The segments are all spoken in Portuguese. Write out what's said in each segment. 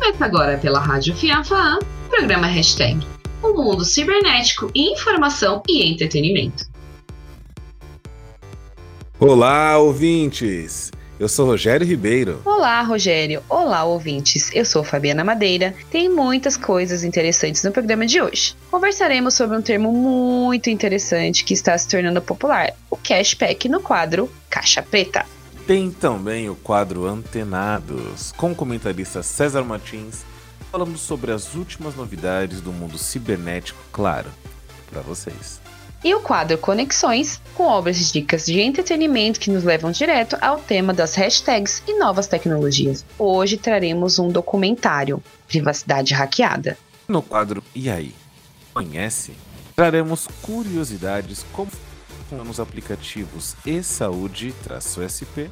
Começa agora pela Rádio Fianfaan, programa Hashtag, o um mundo cibernético, informação e entretenimento. Olá, ouvintes! Eu sou Rogério Ribeiro. Olá, Rogério. Olá, ouvintes. Eu sou Fabiana Madeira. Tem muitas coisas interessantes no programa de hoje. Conversaremos sobre um termo muito interessante que está se tornando popular: o cashback no quadro Caixa Preta. Tem também o quadro Antenados, com o comentarista César Martins, falando sobre as últimas novidades do mundo cibernético, claro, para vocês. E o quadro Conexões, com obras e dicas de entretenimento que nos levam direto ao tema das hashtags e novas tecnologias. Hoje traremos um documentário, Privacidade Hackeada. No quadro E aí? Conhece? Traremos curiosidades como funcionam os aplicativos e-saúde-sp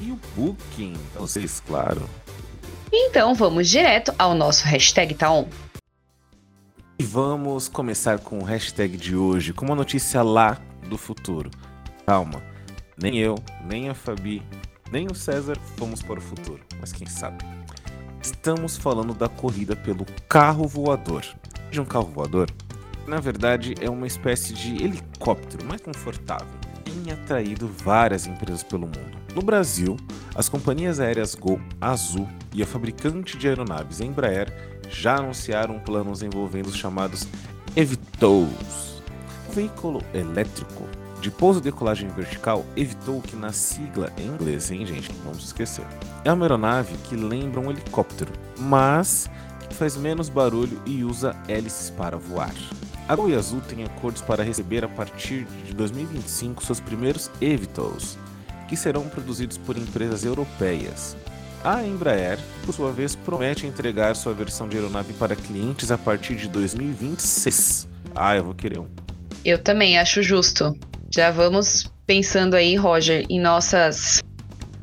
e o Booking, vocês, claro. Então vamos direto ao nosso hashtag Taon. E vamos começar com o hashtag de hoje, com uma notícia lá do futuro. Calma, nem eu, nem a Fabi, nem o César fomos para o futuro, mas quem sabe. Estamos falando da corrida pelo carro voador. De um carro voador? Na verdade, é uma espécie de helicóptero mais confortável. Tem atraído várias empresas pelo mundo. No Brasil, as companhias aéreas Gol, Azul e a fabricante de aeronaves Embraer já anunciaram planos envolvendo os chamados EVTOLs. O veículo elétrico de pouso e decolagem vertical evitou que na sigla em inglês, hein, gente? Vamos esquecer. É uma aeronave que lembra um helicóptero, mas que faz menos barulho e usa hélices para voar. A Gol Azul têm acordos para receber a partir de 2025 seus primeiros eVTOLs, que serão produzidos por empresas europeias, a Embraer, por sua vez, promete entregar sua versão de aeronave para clientes a partir de 2026. Ah, eu vou querer um. Eu também acho justo. Já vamos pensando aí, Roger, em nossas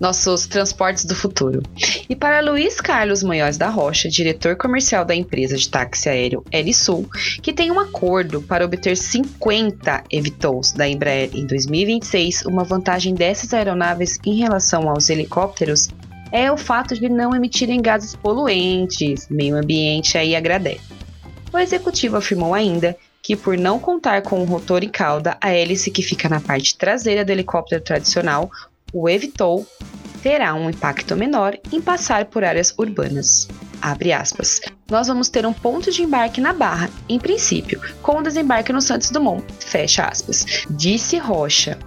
nossos transportes do futuro. E para Luiz Carlos Munhoz da Rocha, diretor comercial da empresa de táxi aéreo Elisul, que tem um acordo para obter 50 eVTOLs da Embraer em 2026, uma vantagem dessas aeronaves em relação aos helicópteros é o fato de não emitirem gases poluentes, meio ambiente aí agradece. O executivo afirmou ainda que, por não contar com o rotor e cauda, a hélice que fica na parte traseira do helicóptero tradicional, o evitou, terá um impacto menor em passar por áreas urbanas. Nós vamos ter um ponto de embarque na Barra, em princípio, com o desembarque no Santos Dumont. Fecha aspas. Disse Rocha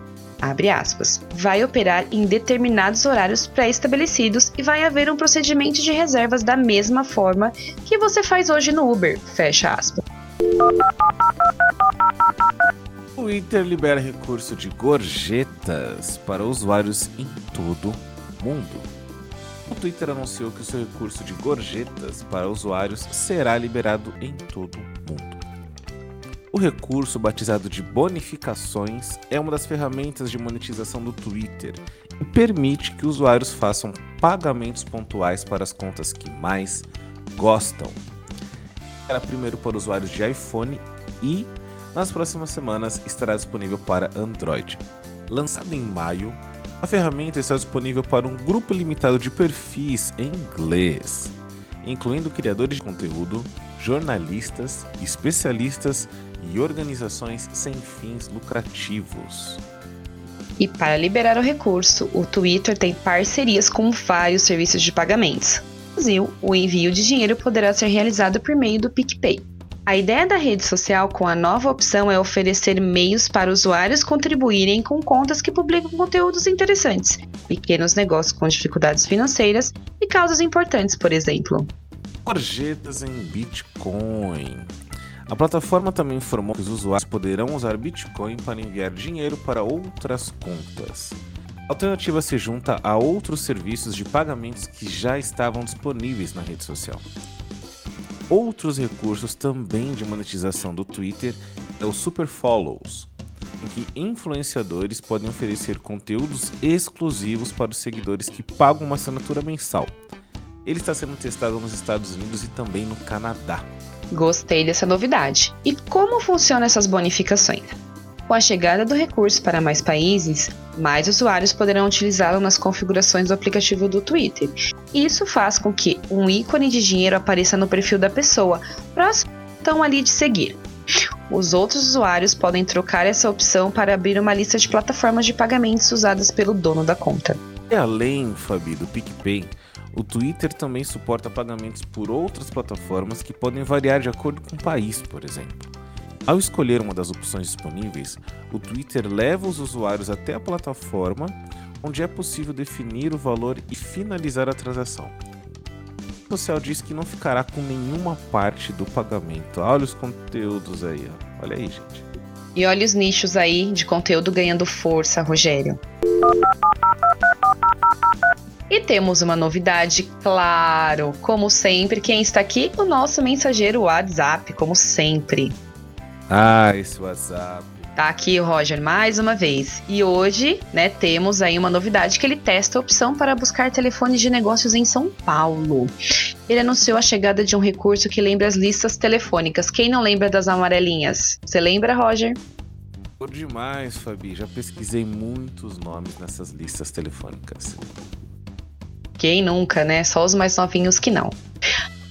aspas, vai operar em determinados horários pré-estabelecidos e vai haver um procedimento de reservas da mesma forma que você faz hoje no Uber, fecha aspas. O Twitter libera recurso de gorjetas para usuários em todo o mundo. O Twitter anunciou que o seu recurso de gorjetas para usuários será liberado em todo o mundo. O recurso, batizado de bonificações, é uma das ferramentas de monetização do Twitter e permite que usuários façam pagamentos pontuais para as contas que mais gostam. Era primeiro para usuários de iPhone e, nas próximas semanas, estará disponível para Android. Lançado em maio, a ferramenta está disponível para um grupo limitado de perfis em inglês, incluindo criadores de conteúdo, jornalistas, especialistas e organizações sem fins lucrativos. E para liberar o recurso, o Twitter tem parcerias com vários serviços de pagamentos. No Brasil, o envio de dinheiro poderá ser realizado por meio do PicPay. A ideia da rede social com a nova opção é oferecer meios para usuários contribuírem com contas que publicam conteúdos interessantes, pequenos negócios com dificuldades financeiras e causas importantes, por exemplo. Gorjetas em Bitcoin. A plataforma também informou que os usuários poderão usar Bitcoin para enviar dinheiro para outras contas. A alternativa se junta a outros serviços de pagamentos que já estavam disponíveis na rede social. Outros recursos também de monetização do Twitter é o Super Follows, em que influenciadores podem oferecer conteúdos exclusivos para os seguidores que pagam uma assinatura mensal. Ele está sendo testado nos Estados Unidos e também no Canadá. Gostei dessa novidade. E como funcionam essas bonificações? Com a chegada do recurso para mais países, mais usuários poderão utilizá-lo nas configurações do aplicativo do Twitter. Isso faz com que um ícone de dinheiro apareça no perfil da pessoa, próximo então ali de seguir. Os outros usuários podem trocar essa opção para abrir uma lista de plataformas de pagamentos usadas pelo dono da conta. E além, Fabi, do PicPay, o Twitter também suporta pagamentos por outras plataformas que podem variar de acordo com o país, por exemplo. Ao escolher uma das opções disponíveis, o Twitter leva os usuários até a plataforma onde é possível definir o valor e finalizar a transação. O social diz que não ficará com nenhuma parte do pagamento. Olha os conteúdos aí, ó. olha aí, gente. E olha os nichos aí de conteúdo ganhando força, Rogério. E temos uma novidade, claro, como sempre, quem está aqui? O nosso mensageiro WhatsApp, como sempre. Ah, esse WhatsApp. Tá aqui o Roger mais uma vez. E hoje, né, temos aí uma novidade que ele testa a opção para buscar telefones de negócios em São Paulo. Ele anunciou a chegada de um recurso que lembra as listas telefônicas. Quem não lembra das amarelinhas? Você lembra, Roger? Por demais, Fabi. Já pesquisei muitos nomes nessas listas telefônicas. Quem nunca, né? Só os mais novinhos que não.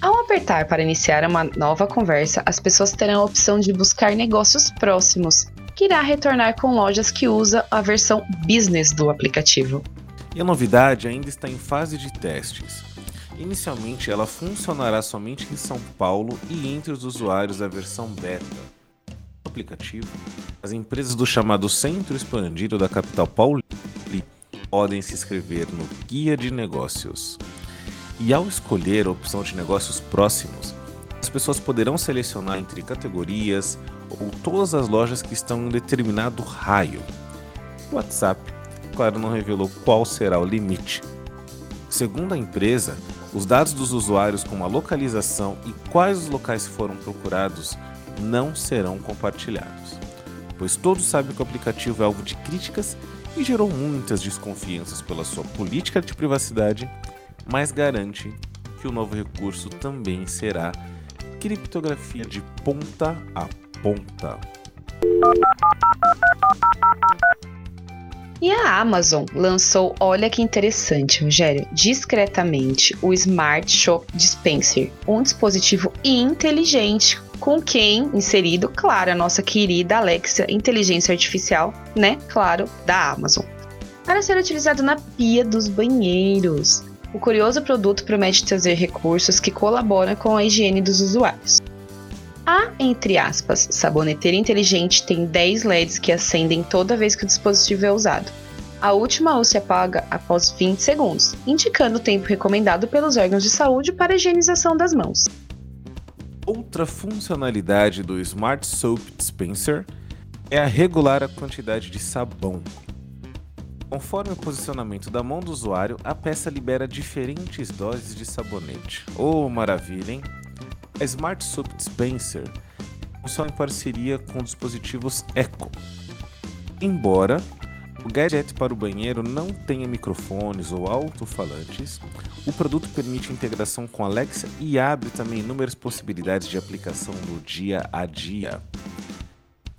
Ao apertar para iniciar uma nova conversa, as pessoas terão a opção de buscar negócios próximos, que irá retornar com lojas que usam a versão business do aplicativo. E a novidade ainda está em fase de testes. Inicialmente, ela funcionará somente em São Paulo e entre os usuários da versão beta. No aplicativo, as empresas do chamado Centro Expandido da capital paulista podem se inscrever no Guia de Negócios. E ao escolher a opção de negócios próximos, as pessoas poderão selecionar entre categorias ou todas as lojas que estão em um determinado raio. O WhatsApp, claro, não revelou qual será o limite. Segundo a empresa, os dados dos usuários como a localização e quais os locais foram procurados não serão compartilhados, pois todos sabem que o aplicativo é alvo de críticas e gerou muitas desconfianças pela sua política de privacidade mas garante que o novo recurso também será criptografia de ponta a ponta. E a Amazon lançou, olha que interessante, Rogério, discretamente o Smart Shop Dispenser, um dispositivo inteligente com quem inserido, claro, a nossa querida Alexa, inteligência artificial, né? Claro, da Amazon. Para ser utilizado na pia dos banheiros. O curioso produto promete trazer recursos que colaboram com a higiene dos usuários. A, entre aspas, saboneteira inteligente tem 10 LEDs que acendem toda vez que o dispositivo é usado. A última luz se apaga após 20 segundos, indicando o tempo recomendado pelos órgãos de saúde para a higienização das mãos. Outra funcionalidade do Smart Soap Dispenser é a regular a quantidade de sabão Conforme o posicionamento da mão do usuário, a peça libera diferentes doses de sabonete. Oh, maravilha, hein? A Smart Soap Dispenser funciona em parceria com dispositivos Echo. Embora o gadget para o banheiro não tenha microfones ou alto-falantes, o produto permite integração com Alexa e abre também inúmeras possibilidades de aplicação no dia a dia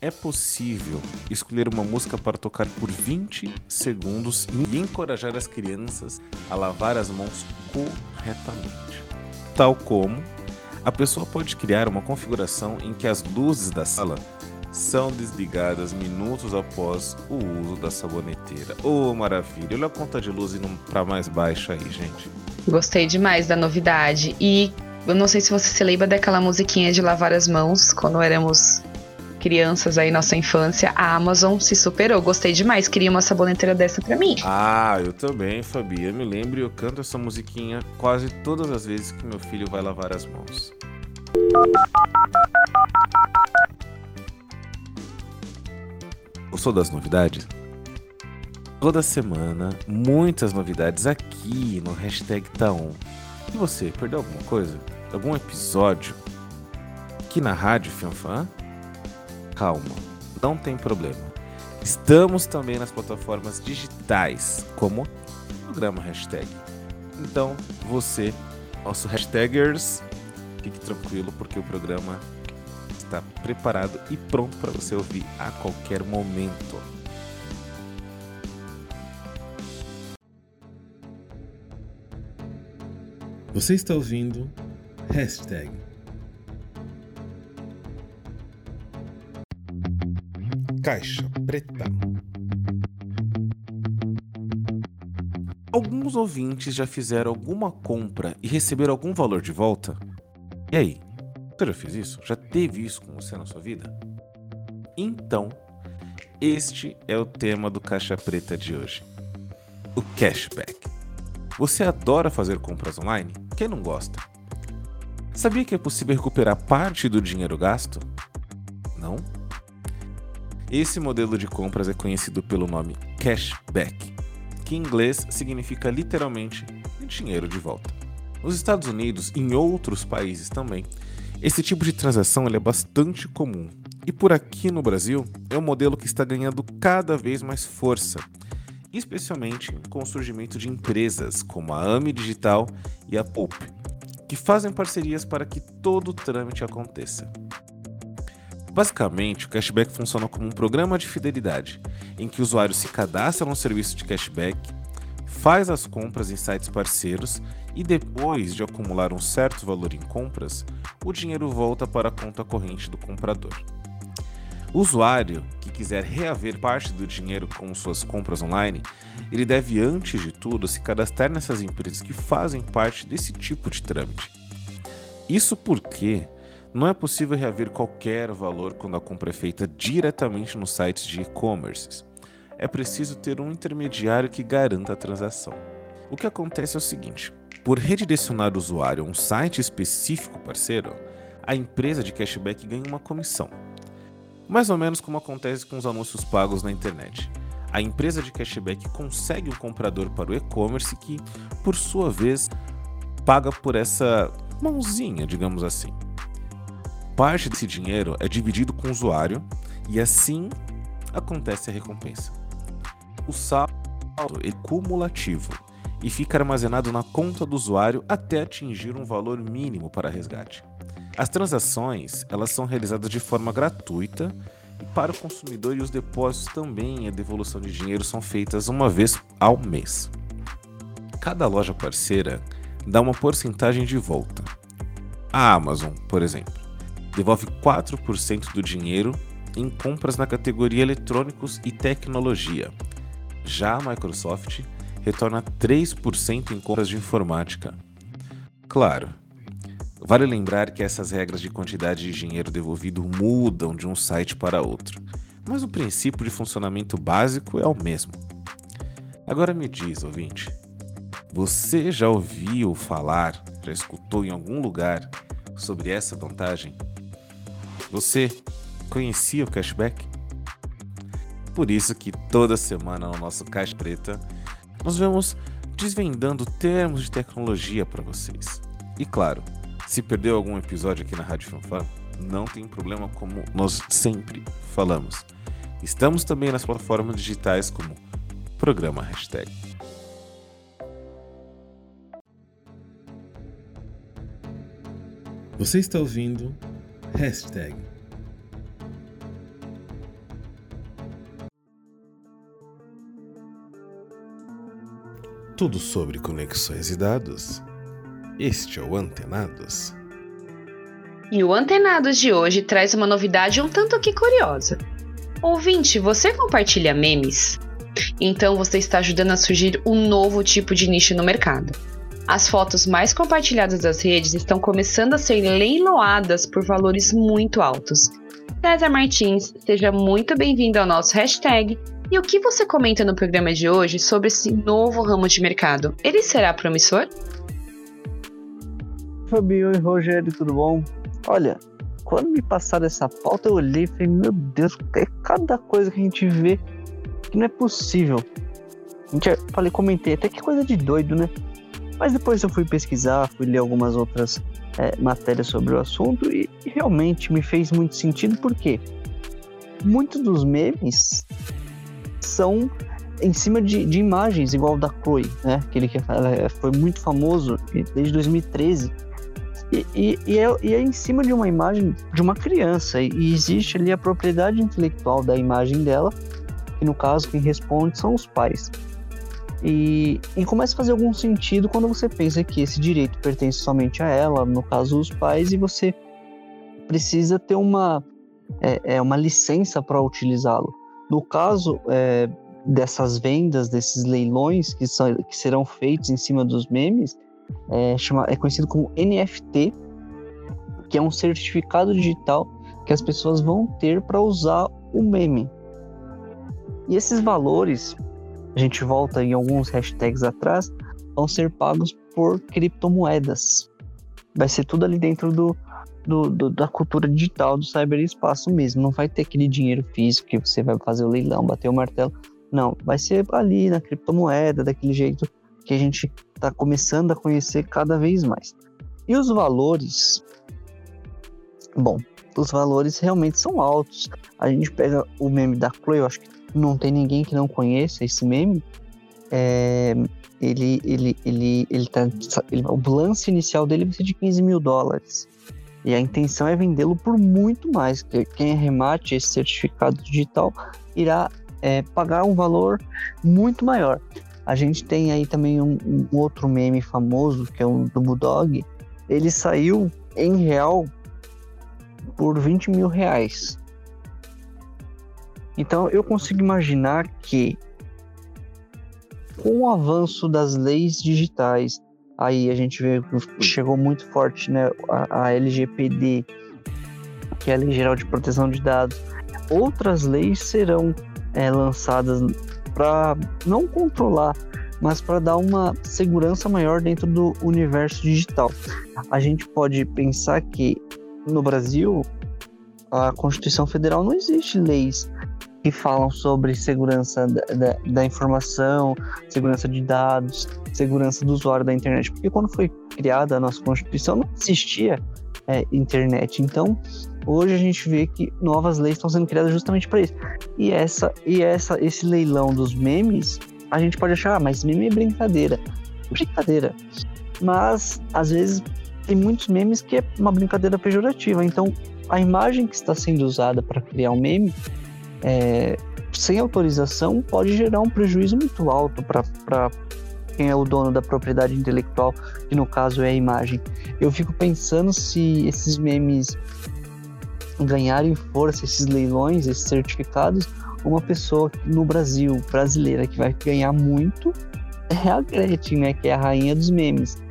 é possível escolher uma música para tocar por 20 segundos e encorajar as crianças a lavar as mãos corretamente. Tal como a pessoa pode criar uma configuração em que as luzes da sala são desligadas minutos após o uso da saboneteira. Oh, maravilha! Olha a conta de luz indo para mais baixa aí, gente. Gostei demais da novidade. E eu não sei se você se lembra daquela musiquinha de lavar as mãos quando éramos crianças aí, nossa infância, a Amazon se superou. Gostei demais, queria uma saboneteira dessa pra mim. Ah, eu também, Fabi. Eu me lembro e eu canto essa musiquinha quase todas as vezes que meu filho vai lavar as mãos. Gostou das novidades? Toda semana, muitas novidades aqui no hashtag Taon. E você, perdeu alguma coisa? Algum episódio? Aqui na Rádio Fianfan? Calma, não tem problema. Estamos também nas plataformas digitais, como programa hashtag. Então, você, nosso hashtagers, fique tranquilo porque o programa está preparado e pronto para você ouvir a qualquer momento. Você está ouvindo Hashtag Caixa Preta. Alguns ouvintes já fizeram alguma compra e receberam algum valor de volta? E aí? Você já fez isso? Já teve isso com você na sua vida? Então, este é o tema do Caixa Preta de hoje: o cashback. Você adora fazer compras online? Quem não gosta? Sabia que é possível recuperar parte do dinheiro gasto? Não? Esse modelo de compras é conhecido pelo nome cashback, que em inglês significa literalmente dinheiro de volta. Nos Estados Unidos e em outros países também, esse tipo de transação é bastante comum. E por aqui no Brasil, é um modelo que está ganhando cada vez mais força, especialmente com o surgimento de empresas como a AMI Digital e a Poupe, que fazem parcerias para que todo o trâmite aconteça. Basicamente, o cashback funciona como um programa de fidelidade, em que o usuário se cadastra no serviço de cashback, faz as compras em sites parceiros e depois de acumular um certo valor em compras, o dinheiro volta para a conta corrente do comprador. O usuário que quiser reaver parte do dinheiro com suas compras online, ele deve antes de tudo se cadastrar nessas empresas que fazem parte desse tipo de trâmite. Isso porque não é possível reaver qualquer valor quando a compra é feita diretamente nos sites de e-commerce. É preciso ter um intermediário que garanta a transação. O que acontece é o seguinte: por redirecionar o usuário a um site específico parceiro, a empresa de cashback ganha uma comissão. Mais ou menos como acontece com os anúncios pagos na internet. A empresa de cashback consegue um comprador para o e-commerce que, por sua vez, paga por essa mãozinha, digamos assim. Parte desse dinheiro é dividido com o usuário e assim acontece a recompensa. O saldo é cumulativo e fica armazenado na conta do usuário até atingir um valor mínimo para resgate. As transações elas são realizadas de forma gratuita e para o consumidor e os depósitos também a devolução de dinheiro são feitas uma vez ao mês. Cada loja parceira dá uma porcentagem de volta. A Amazon, por exemplo, devolve 4% do dinheiro em compras na categoria eletrônicos e tecnologia. Já a Microsoft retorna 3% em compras de informática. Claro, vale lembrar que essas regras de quantidade de dinheiro devolvido mudam de um site para outro, mas o princípio de funcionamento básico é o mesmo. Agora me diz, ouvinte, você já ouviu falar, já escutou em algum lugar sobre essa vantagem? Você conhecia o cashback? Por isso que toda semana no nosso Caixa Preta nós vamos desvendando termos de tecnologia para vocês. E claro, se perdeu algum episódio aqui na Rádio Fanfan, não tem problema como nós sempre falamos. Estamos também nas plataformas digitais como Programa Hashtag. Você está ouvindo Hashtag. Tudo sobre conexões e dados. Este é o Antenados. E o Antenados de hoje traz uma novidade um tanto que curiosa. Ouvinte, você compartilha memes? Então você está ajudando a surgir um novo tipo de nicho no mercado as fotos mais compartilhadas das redes estão começando a ser leiloadas por valores muito altos. César Martins, seja muito bem-vindo ao nosso hashtag. E o que você comenta no programa de hoje sobre esse novo ramo de mercado? Ele será promissor? Fabio e Rogério, tudo bom? Olha, quando me passaram essa pauta, eu olhei e falei, meu Deus, é cada coisa que a gente vê que não é possível. A gente, falei, comentei, até que coisa de doido, né? Mas depois eu fui pesquisar, fui ler algumas outras é, matérias sobre o assunto e, e, realmente me fez muito sentido porque muitos dos memes são em cima de, de imagens, igual da Chloe, né? Aquele que ela foi muito famoso desde 2013. E, e, e, é, e, é, em cima de uma imagem de uma criança. E existe ali a propriedade intelectual da imagem dela, que no caso quem responde são os pais. E, e começa a fazer algum sentido quando você pensa que esse direito pertence somente a ela, no caso os pais, e você precisa ter uma, é, é uma licença para utilizá-lo. No caso é, dessas vendas, desses leilões que, são, que serão feitos em cima dos memes, é, chama, é conhecido como NFT, que é um certificado digital que as pessoas vão ter para usar o meme. E esses valores, a gente volta em alguns hashtags atrás, vão ser pagos por criptomoedas. Vai ser tudo ali dentro do, do, do, da cultura digital do cyberespaço mesmo. Não vai ter aquele dinheiro físico que você vai fazer o leilão, bater o martelo. Não, vai ser ali na criptomoeda, daquele jeito que a gente está começando a conhecer cada vez mais. E os valores? Bom, os valores realmente são altos. A gente pega o meme da Chloe, eu acho que não tem ninguém que não conheça esse meme. É, ele, ele, ele, ele tá, ele, o lance inicial dele vai ser de 15 mil dólares. E a intenção é vendê-lo por muito mais. Que quem arremate esse certificado digital irá é, pagar um valor muito maior. A gente tem aí também um, um outro meme famoso, que é o do Bulldog. Ele saiu em real por 20 mil reais. Então eu consigo imaginar que com o avanço das leis digitais, aí a gente vê que chegou muito forte né, a, a LGPD, que é a Lei Geral de Proteção de Dados, outras leis serão é, lançadas para não controlar, mas para dar uma segurança maior dentro do universo digital. A gente pode pensar que no Brasil a Constituição Federal não existe leis que falam sobre segurança da, da, da, informação, segurança de dados, segurança do usuário da internet, porque quando foi criada a nossa Constituição não existia é, internet. Então, hoje a gente vê que novas leis estão sendo criadas justamente para isso. E essa e essa esse leilão dos memes, a gente pode achar, ah, mas meme é brincadeira. Brincadeira. Mas às vezes tem muitos memes que é uma brincadeira pejorativa. Então, a imagem que está sendo usada para criar um meme é, sem autorização pode gerar um prejuízo muito alto para quem é o dono da propriedade intelectual, que no caso é a imagem. Eu fico pensando se esses memes ganharem força, esses leilões, esses certificados, uma pessoa no Brasil, brasileira, que vai ganhar muito é a Gretchen, né? Que é a rainha dos memes.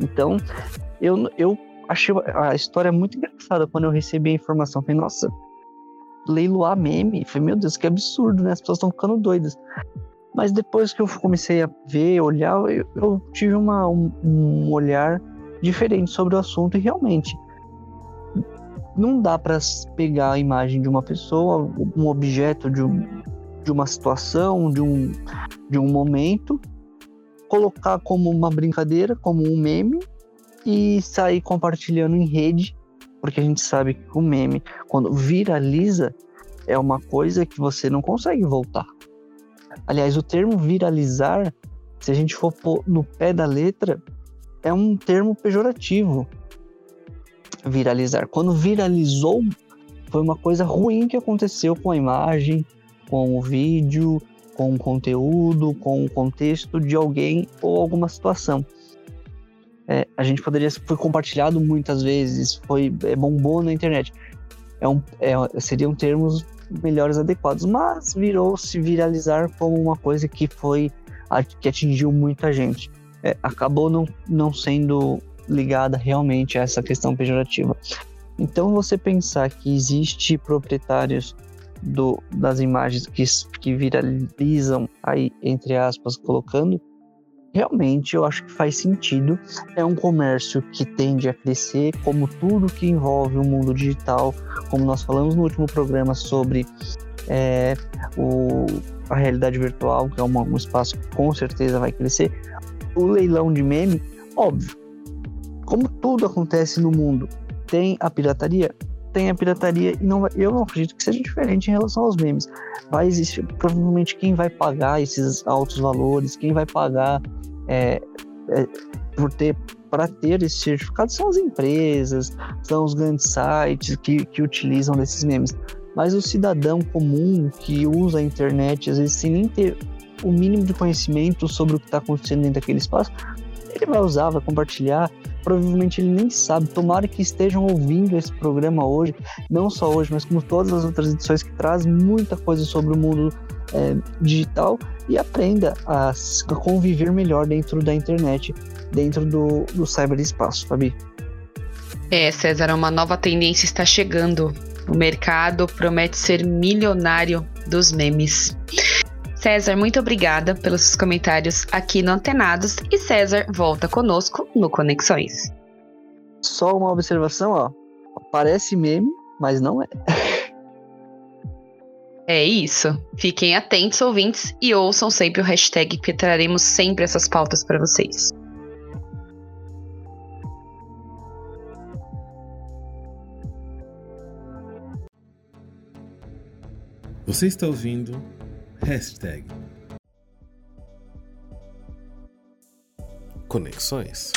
Então, eu, eu achei a história muito engraçada quando eu recebi a informação. Falei, nossa, leiloar meme. Falei, meu Deus, que absurdo, né? As pessoas estão ficando doidas. Mas depois que eu comecei a ver, olhar, eu, eu tive uma, um, um, olhar diferente sobre o assunto e realmente não dá para pegar a imagem de uma pessoa, um objeto de, um, de uma situação, de um, de um momento, colocar como uma brincadeira, como um meme e sair compartilhando em rede, porque a gente sabe que o meme, quando viraliza, é uma coisa que você não consegue voltar. Aliás, o termo viralizar, se a gente for no pé da letra, é um termo pejorativo. Viralizar. Quando viralizou, foi uma coisa ruim que aconteceu com a imagem, com o vídeo, com o conteúdo, com o contexto de alguém ou alguma situação. É, a gente poderia foi compartilhado muitas vezes, foi é, bombou na internet. É um, é, seriam termos melhores adequados, mas virou se viralizar como uma coisa que foi que atingiu muita gente. É, acabou não, não sendo ligada realmente a essa questão pejorativa. Então você pensar que existe proprietários do, das imagens que, que viralizam aí entre aspas colocando realmente eu acho que faz sentido. É um comércio que tende a crescer, como tudo que envolve o mundo digital, como nós falamos no último programa sobre é, o, a realidade virtual, que é um espaço que com certeza vai crescer. O leilão de meme, óbvio, como tudo acontece no mundo, tem a pirataria, tem a pirataria e não, eu não acredito que seja diferente em relação aos memes. Vai existir provavelmente quem vai pagar esses altos valores, quem vai pagar é, é, por ter para ter esse certificado são as empresas, são os grandes sites que, que utilizam desses memes. Mas o cidadão comum que usa a internet, às vezes sem nem ter o mínimo de conhecimento sobre o que está acontecendo dentro daquele espaço, ele vai usar, vai compartilhar. Provavelmente ele nem sabe. Tomara que estejam ouvindo esse programa hoje, não só hoje, mas como todas as outras edições que traz muita coisa sobre o mundo é, digital e aprenda a, a, conviver melhor dentro da internet, dentro do, do cyberespaço, Fabi. É, César, uma nova tendência está chegando. O mercado promete ser milionário dos memes. César, muito obrigada pelos seus comentários aqui no Antenados e César volta conosco no Conexões. Só uma observação, ó. Parece meme, mas não é. É isso. Fiquem atentos, ouvintes, e ouçam sempre o hashtag, porque traremos sempre essas pautas para vocês. Você está ouvindo hashtag Conexões.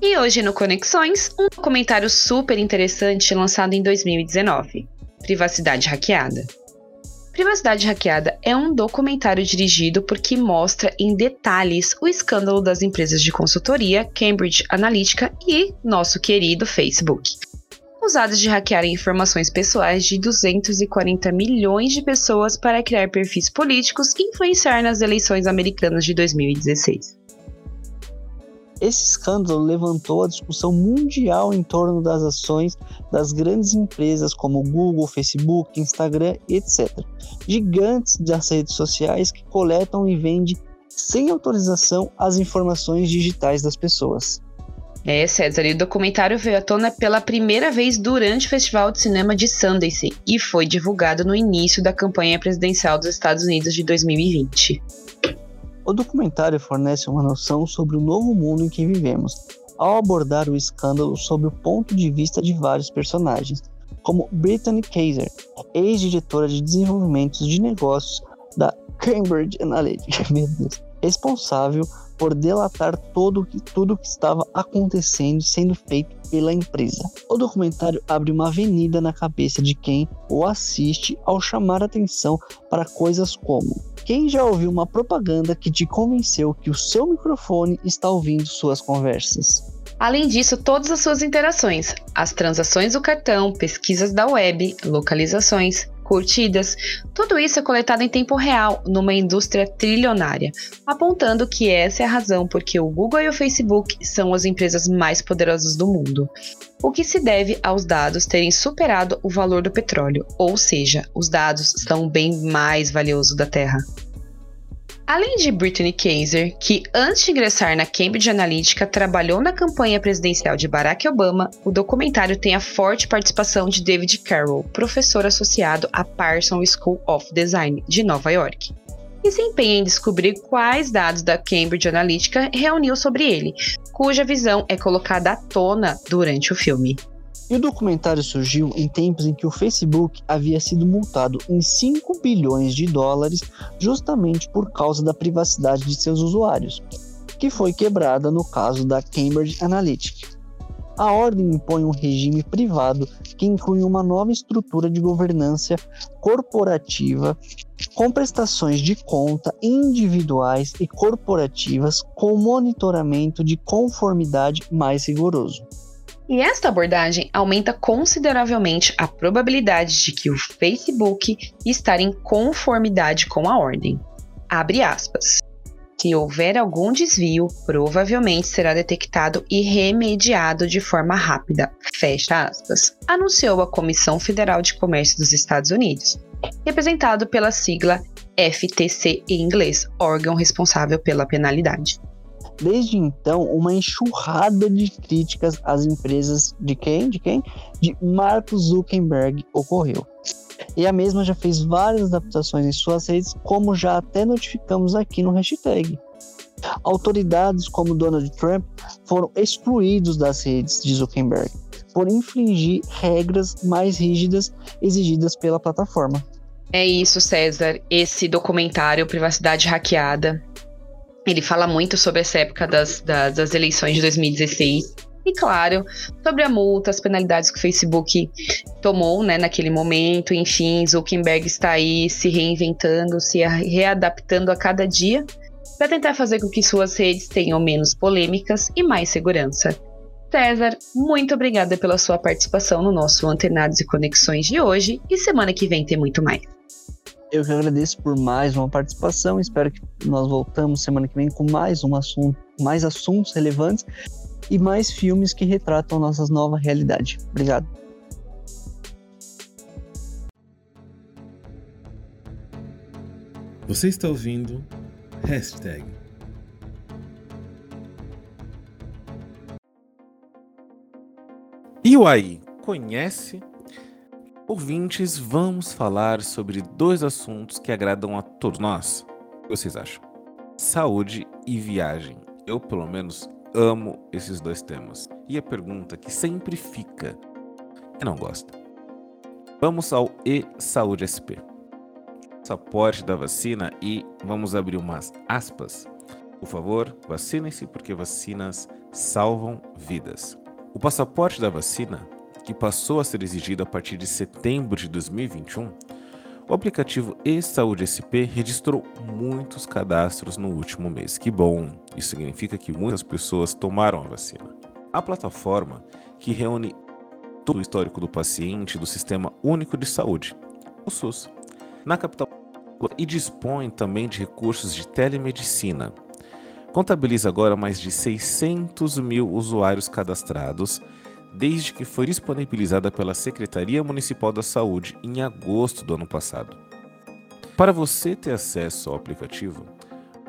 E hoje no Conexões, um comentário super interessante lançado em 2019. Privacidade Hackeada. Privacidade Hackeada é um documentário dirigido por que mostra em detalhes o escândalo das empresas de consultoria Cambridge Analytica e nosso querido Facebook, usadas de hackear informações pessoais de 240 milhões de pessoas para criar perfis políticos e influenciar nas eleições americanas de 2016. Esse escândalo levantou a discussão mundial em torno das ações das grandes empresas como Google, Facebook, Instagram, etc. Gigantes das redes sociais que coletam e vendem sem autorização as informações digitais das pessoas. É, César, e o documentário veio à tona pela primeira vez durante o Festival de Cinema de Sundance e foi divulgado no início da campanha presidencial dos Estados Unidos de 2020. O documentário fornece uma noção sobre o novo mundo em que vivemos, ao abordar o escândalo sob o ponto de vista de vários personagens, como Brittany Kaiser, ex-diretora de desenvolvimento de negócios da Cambridge Analytica, responsável por delatar todo, tudo o que estava acontecendo sendo feito pela empresa. O documentário abre uma avenida na cabeça de quem o assiste ao chamar atenção para coisas como quem já ouviu uma propaganda que te convenceu que o seu microfone está ouvindo suas conversas? Além disso, todas as suas interações, as transações do cartão, pesquisas da web, localizações, curtidas, tudo isso é coletado em tempo real numa indústria trilionária, apontando que essa é a razão porque o Google e o Facebook são as empresas mais poderosas do mundo. O que se deve aos dados terem superado o valor do petróleo, ou seja, os dados são o bem mais valioso da Terra. Além de Brittany Kaiser, que antes de ingressar na Cambridge Analytica trabalhou na campanha presidencial de Barack Obama, o documentário tem a forte participação de David Carroll, professor associado à Parsons School of Design de Nova York, e se empenha em descobrir quais dados da Cambridge Analytica reuniu sobre ele, cuja visão é colocada à tona durante o filme. E o documentário surgiu em tempos em que o Facebook havia sido multado em 5 bilhões de dólares justamente por causa da privacidade de seus usuários, que foi quebrada no caso da Cambridge Analytica. A ordem impõe um regime privado que inclui uma nova estrutura de governança corporativa com prestações de conta individuais e corporativas com monitoramento de conformidade mais rigoroso. E esta abordagem aumenta consideravelmente a probabilidade de que o Facebook estar em conformidade com a ordem. Abre aspas. Se houver algum desvio, provavelmente será detectado e remediado de forma rápida. Fecha aspas. Anunciou a Comissão Federal de Comércio dos Estados Unidos, representado pela sigla FTC em inglês, órgão responsável pela penalidade. Desde então, uma enxurrada de críticas às empresas de quem? De quem? De Mark Zuckerberg ocorreu. E a mesma já fez várias adaptações em suas redes, como já até notificamos aqui no hashtag. Autoridades como Donald Trump foram excluídos das redes de Zuckerberg por infringir regras mais rígidas exigidas pela plataforma. É isso, César. Esse documentário Privacidade Hackeada Ele fala muito sobre essa época das, das, das eleições de 2016 e, claro, sobre a multa, as penalidades que o Facebook tomou né, naquele momento. Enfim, Zuckerberg está aí se reinventando, se readaptando a cada dia para tentar fazer com que suas redes tenham menos polêmicas e mais segurança. César, muito obrigada pela sua participação no nosso Antenados e Conexões de hoje e semana que vem tem muito mais. Eu que agradeço por mais uma participação. Espero que nós voltamos semana que vem com mais um assunto, mais assuntos relevantes e mais filmes que retratam nossa nova realidade. Obrigado. Você está ouvindo Hashtag. E o aí, conhece? Ouvintes, vamos falar sobre dois assuntos que agradam a todos nós. O que vocês acham? Saúde e viagem. Eu, pelo menos, amo esses dois temas. E a pergunta que sempre fica: quem não gosta? Vamos ao e-Saúde SP. Passaporte da vacina e vamos abrir umas aspas. Por favor, vacinem-se porque vacinas salvam vidas. O passaporte da vacina, que passou a ser exigido a partir de setembro de 2021, o aplicativo e-Saúde SP registrou muitos cadastros no último mês. Que bom! Isso significa que muitas pessoas tomaram a vacina. A plataforma, que reúne todo o histórico do paciente do Sistema Único de Saúde, o SUS, na capital e dispõe também de recursos de telemedicina. Contabiliza agora mais de 600 mil usuários cadastrados desde que foi disponibilizada pela Secretaria Municipal da Saúde em agosto do ano passado. Para você ter acesso ao aplicativo,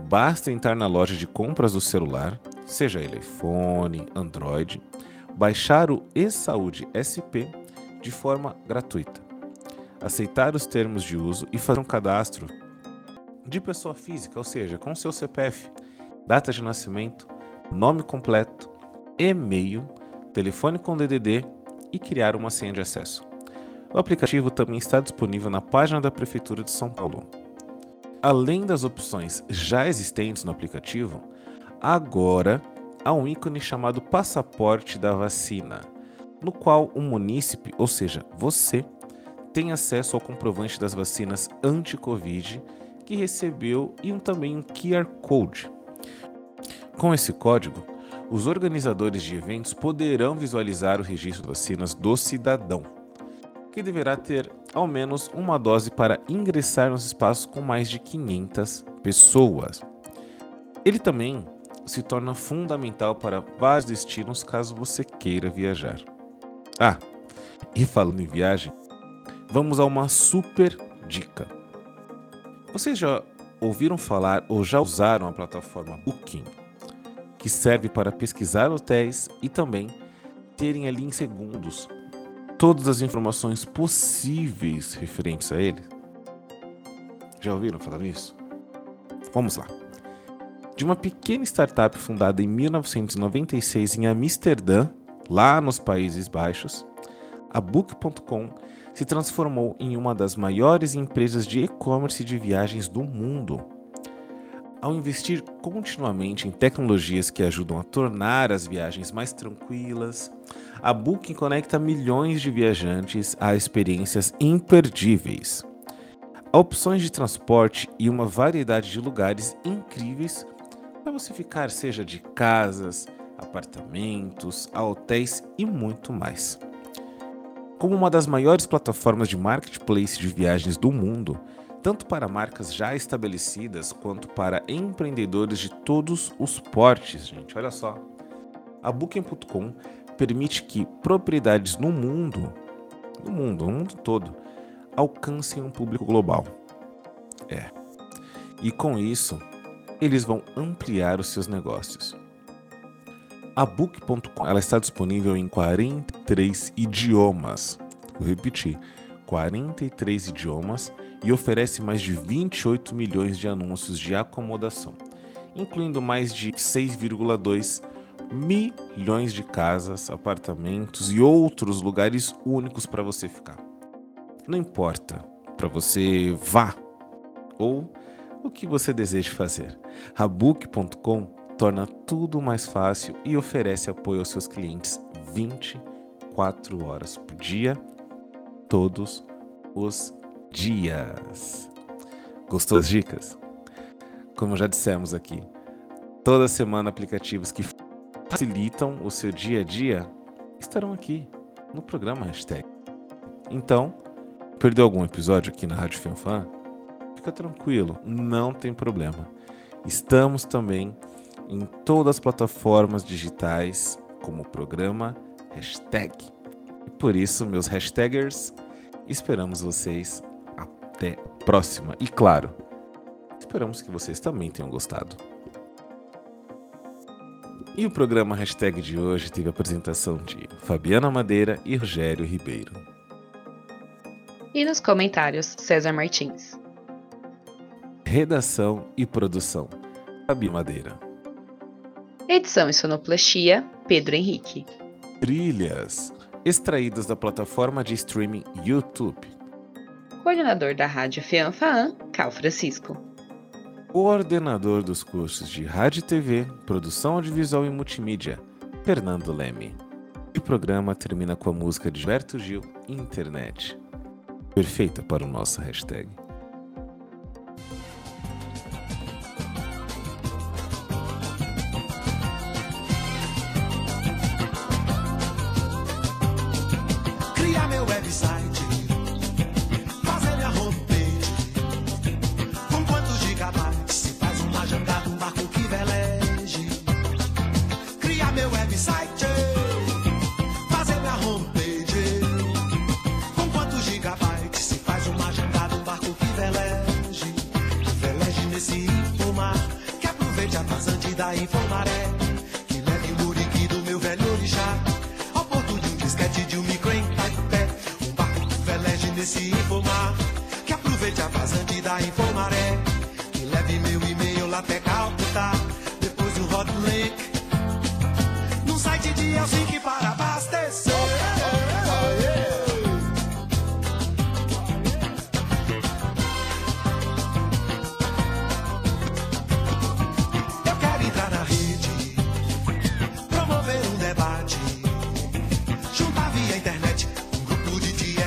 basta entrar na loja de compras do celular, seja ele iPhone, Android, baixar o eSaúde SP de forma gratuita, aceitar os termos de uso e fazer um cadastro de pessoa física, ou seja, com seu CPF, data de nascimento, nome completo, e-mail telefone com DDD e criar uma senha de acesso. O aplicativo também está disponível na página da Prefeitura de São Paulo. Além das opções já existentes no aplicativo, agora há um ícone chamado Passaporte da Vacina, no qual o munícipe, ou seja, você, tem acesso ao comprovante das vacinas anti-Covid que recebeu e um, também um QR Code. Com esse código, os organizadores de eventos poderão visualizar o registro de vacinas do cidadão, que deverá ter ao menos uma dose para ingressar nos espaços com mais de 500 pessoas. Ele também se torna fundamental para vários destinos caso você queira viajar. Ah, e falando em viagem, vamos a uma super dica. Vocês já ouviram falar ou já usaram a plataforma Booking? Que serve para pesquisar hotéis e também terem ali em segundos todas as informações possíveis referentes a ele. Já ouviram falar nisso? Vamos lá. De uma pequena startup fundada em 1996 em Amsterdã, lá nos Países Baixos, a Book.com se transformou em uma das maiores empresas de e-commerce de viagens do mundo ao investir continuamente em tecnologias que ajudam a tornar as viagens mais tranquilas, a Booking conecta milhões de viajantes a experiências imperdíveis. Há opções de transporte e uma variedade de lugares incríveis para você ficar, seja de casas, apartamentos, hotéis e muito mais. Como uma das maiores plataformas de marketplace de viagens do mundo, tanto para marcas já estabelecidas quanto para empreendedores de todos os portes, gente. Olha só. A Booking.com permite que propriedades no mundo, no mundo, no mundo todo, alcancem um público global. É. E com isso, eles vão ampliar os seus negócios. A Book.com ela está disponível em 43 idiomas. Vou repetir: 43 idiomas e oferece mais de 28 milhões de anúncios de acomodação, incluindo mais de 6,2 milhões de casas, apartamentos e outros lugares únicos para você ficar. Não importa para você vá ou o que você deseja fazer. A Book.com torna tudo mais fácil e oferece apoio aos seus clientes 24 horas por dia, todos os dias. Gostou das dicas? Como já dissemos aqui, toda semana aplicativos que facilitam o seu dia a dia estarão aqui no programa Hashtag. Então, perdeu algum episódio aqui na Rádio Fanfan? Fica tranquilo, não tem problema. Estamos também em todas as plataformas digitais como programa Hashtag. E por isso, meus hashtaggers, esperamos vocês próxima. E claro, esperamos que vocês também tenham gostado. E o programa Hashtag de hoje teve a apresentação de Fabiana Madeira e Rogério Ribeiro. E nos comentários, César Martins. Redação e produção, Fabi Madeira. Edição e sonoplastia, Pedro Henrique. Trilhas, extraídas da plataforma de streaming YouTube. Coordenador da Rádio Fianfaan, Cal Francisco. Coordenador dos cursos de Rádio e TV, Produção Audiovisual e Multimídia, Fernando Leme. E o programa termina com a música de Gilberto Gil, Internet. Perfeita para o nosso hashtag. Criar meu website,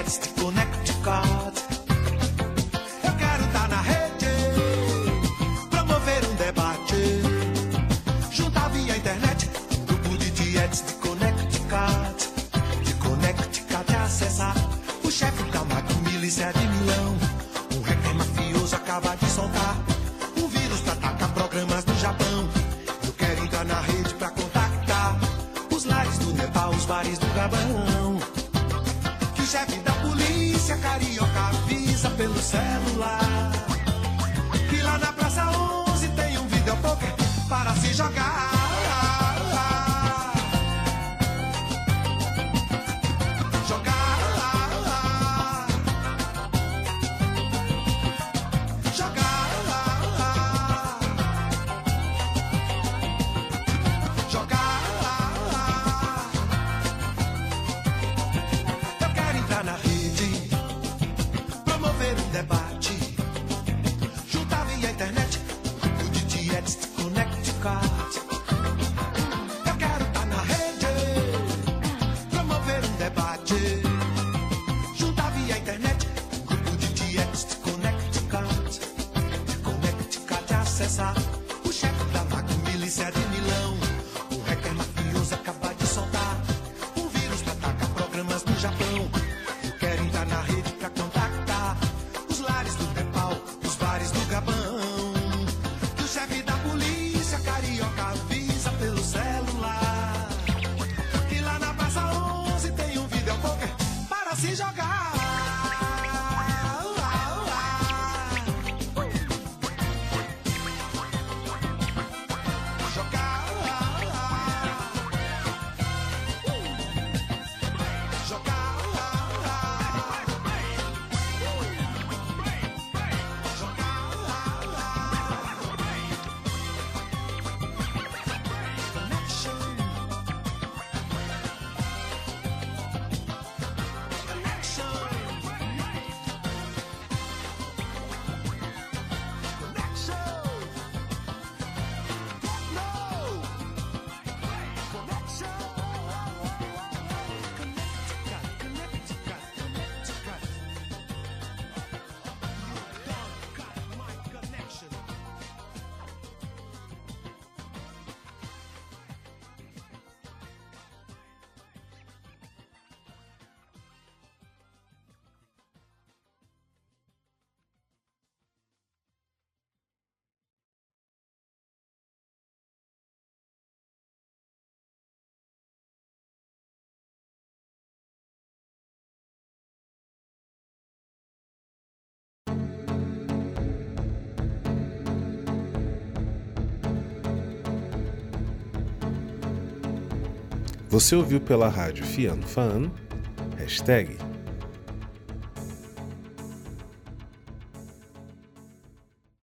de dietes de Connecticut. Grupo de dietes de Connecticut. Você ouviu pela rádio Fiano Fan, hashtag